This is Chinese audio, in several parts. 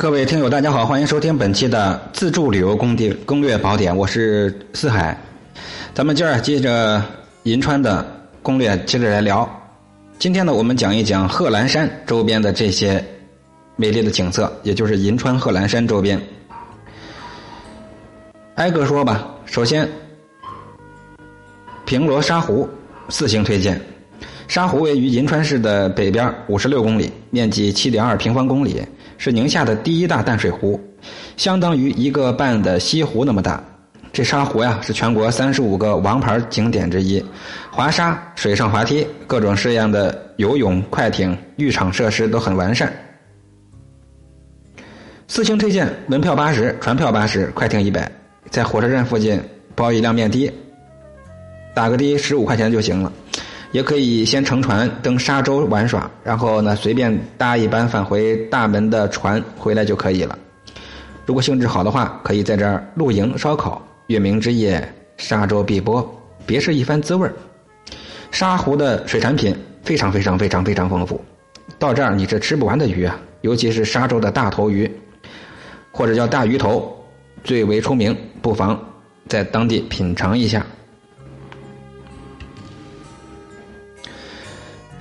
各位听友，大家好，欢迎收听本期的自助旅游攻略攻略宝典，我是四海。咱们今儿接着银川的攻略接着来聊。今天呢，我们讲一讲贺兰山周边的这些美丽的景色，也就是银川贺兰山周边。挨个说吧。首先，平罗沙湖四星推荐。沙湖位于银川市的北边五十六公里，面积七点二平方公里，是宁夏的第一大淡水湖，相当于一个半的西湖那么大。这沙湖呀，是全国三十五个王牌景点之一，滑沙、水上滑梯、各种式样的游泳、快艇、浴场设施都很完善。四星推荐，门票八十，船票八十，快艇一百，在火车站附近包一辆面的，打个的十五块钱就行了。也可以先乘船登沙洲玩耍，然后呢随便搭一班返回大门的船回来就可以了。如果兴致好的话，可以在这儿露营烧烤，月明之夜沙洲碧波，别是一番滋味儿沙湖的水产品非常非常非常非常丰富，到这儿你是吃不完的鱼啊，尤其是沙洲的大头鱼，或者叫大鱼头，最为出名，不妨在当地品尝一下。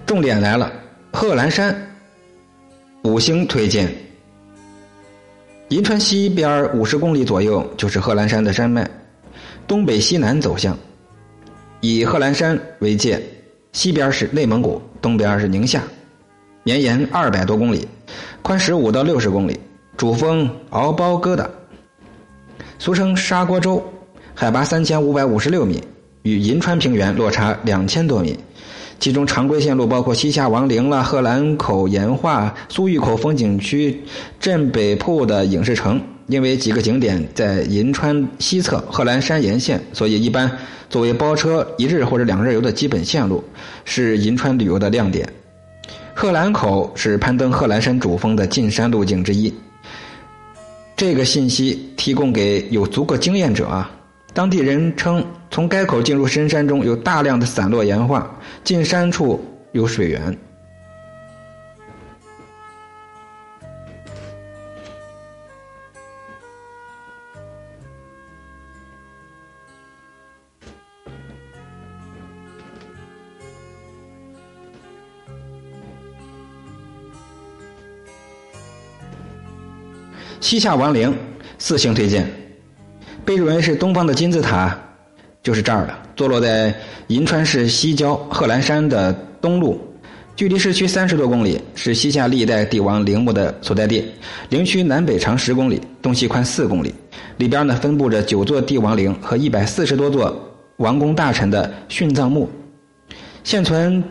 重点来了，贺兰山五星推荐。银川西边五十公里左右就是贺兰山的山脉，东北西南走向，以贺兰山为界，西边是内蒙古，东边是宁夏，绵延二百多公里，宽十五到六十公里，主峰敖包疙瘩，俗称砂锅洲，海拔三千五百五十六米，与银川平原落差两千多米。其中常规线路包括西夏王陵了、贺兰口岩画、苏峪口风景区、镇北铺的影视城。因为几个景点在银川西侧贺兰山沿线，所以一般作为包车一日或者两日游的基本线路，是银川旅游的亮点。贺兰口是攀登贺兰山主峰的进山路径之一。这个信息提供给有足够经验者啊。当地人称，从该口进入深山中有大量的散落岩画，进山处有水源。西夏王陵四星推荐。被认为是东方的金字塔，就是这儿了。坐落在银川市西郊贺兰山的东麓，距离市区三十多公里，是西夏历代帝王陵墓的所在地。陵区南北长十公里，东西宽四公里，里边呢分布着九座帝王陵和一百四十多座王公大臣的殉葬墓。现存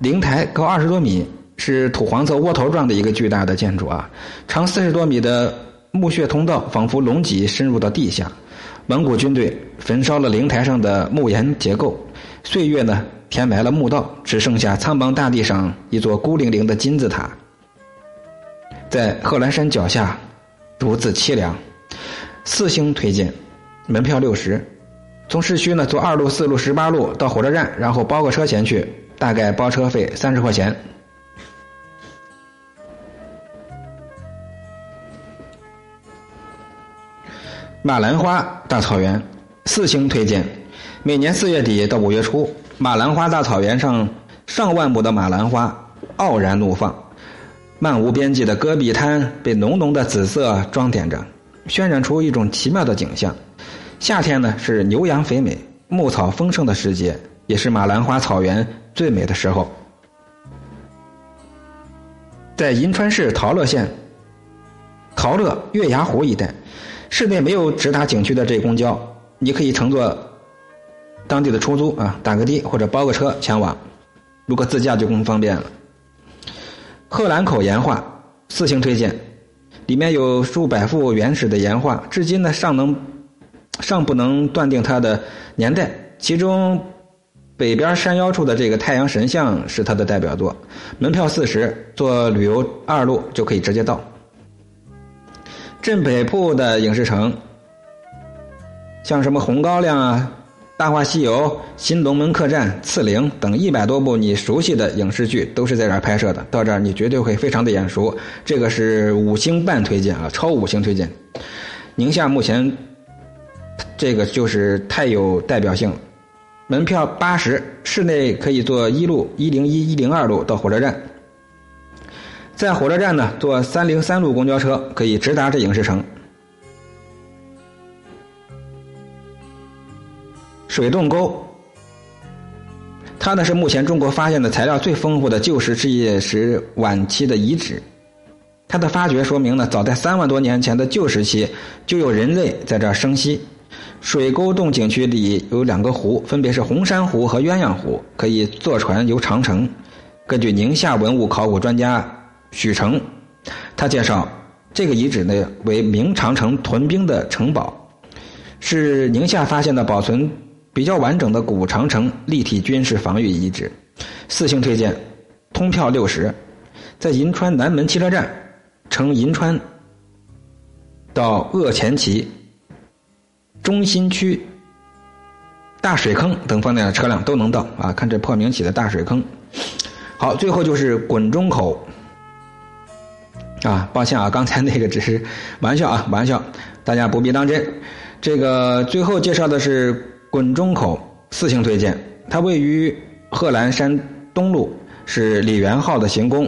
灵台高二十多米，是土黄色窝头状的一个巨大的建筑啊，长四十多米的。墓穴通道仿佛龙脊深入到地下，蒙古军队焚烧了灵台上的墓岩结构，岁月呢填埋了墓道，只剩下苍茫大地上一座孤零零的金字塔。在贺兰山脚下，独自凄凉。四星推荐，门票六十，从市区呢坐二路、四路、十八路到火车站，然后包个车前去，大概包车费三十块钱。马兰花大草原，四星推荐。每年四月底到五月初，马兰花大草原上上万亩的马兰花傲然怒放，漫无边际的戈壁滩被浓浓的紫色装点着，渲染出一种奇妙的景象。夏天呢是牛羊肥美、牧草丰盛的时节，也是马兰花草原最美的时候。在银川市陶乐县陶乐月牙湖一带。市内没有直达景区的这公交，你可以乘坐当地的出租啊，打个的或者包个车前往。如果自驾就更方便了。贺兰口岩画四星推荐，里面有数百幅原始的岩画，至今呢尚能尚不能断定它的年代。其中北边山腰处的这个太阳神像是它的代表作。门票四十，坐旅游二路就可以直接到。镇北铺的影视城，像什么红高粱啊、大话西游》《新龙门客栈》《刺陵》等一百多部你熟悉的影视剧都是在这儿拍摄的。到这儿你绝对会非常的眼熟。这个是五星半推荐啊，超五星推荐。宁夏目前这个就是太有代表性了。门票八十，室内可以坐一路一零一一零二路到火车站，在火车站呢坐三零三路公交车可以直达这影视城。水洞沟，它呢是目前中国发现的材料最丰富的旧石器时晚期的遗址。它的发掘说明呢，早在三万多年前的旧时期就有人类在这儿生息。水沟洞景区里有两个湖，分别是红珊瑚和鸳鸯湖，可以坐船游长城。根据宁夏文物考古专家许成，他介绍，这个遗址呢为明长城屯兵的城堡，是宁夏发现的保存。比较完整的古长城立体军事防御遗址，四星推荐，通票六十，在银川南门汽车站，乘银川到鄂前旗、中心区、大水坑等方面的车辆都能到啊！看这破名起的大水坑。好，最后就是滚中口啊，抱歉啊，刚才那个只是玩笑啊，玩笑，大家不必当真。这个最后介绍的是。滚中口四星推荐，它位于贺兰山东路，是李元昊的行宫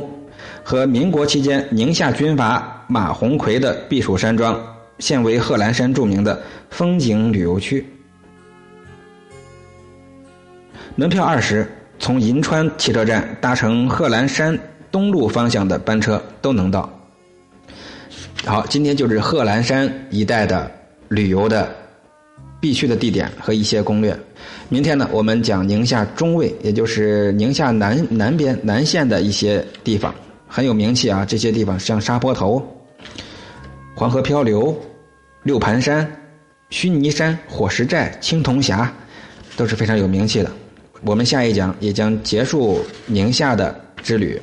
和民国期间宁夏军阀马鸿逵的避暑山庄，现为贺兰山著名的风景旅游区。门票二十，从银川汽车站搭乘贺兰山东路方向的班车都能到。好，今天就是贺兰山一带的旅游的。必去的地点和一些攻略。明天呢，我们讲宁夏中卫，也就是宁夏南南边南线的一些地方，很有名气啊。这些地方像沙坡头、黄河漂流、六盘山、须弥山、火石寨、青铜峡，都是非常有名气的。我们下一讲也将结束宁夏的之旅，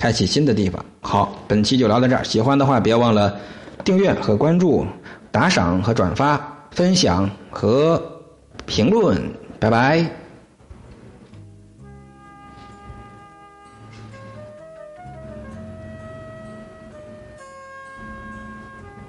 开启新的地方。好，本期就聊到这儿。喜欢的话，别忘了订阅和关注、打赏和转发。分享和评论，拜拜。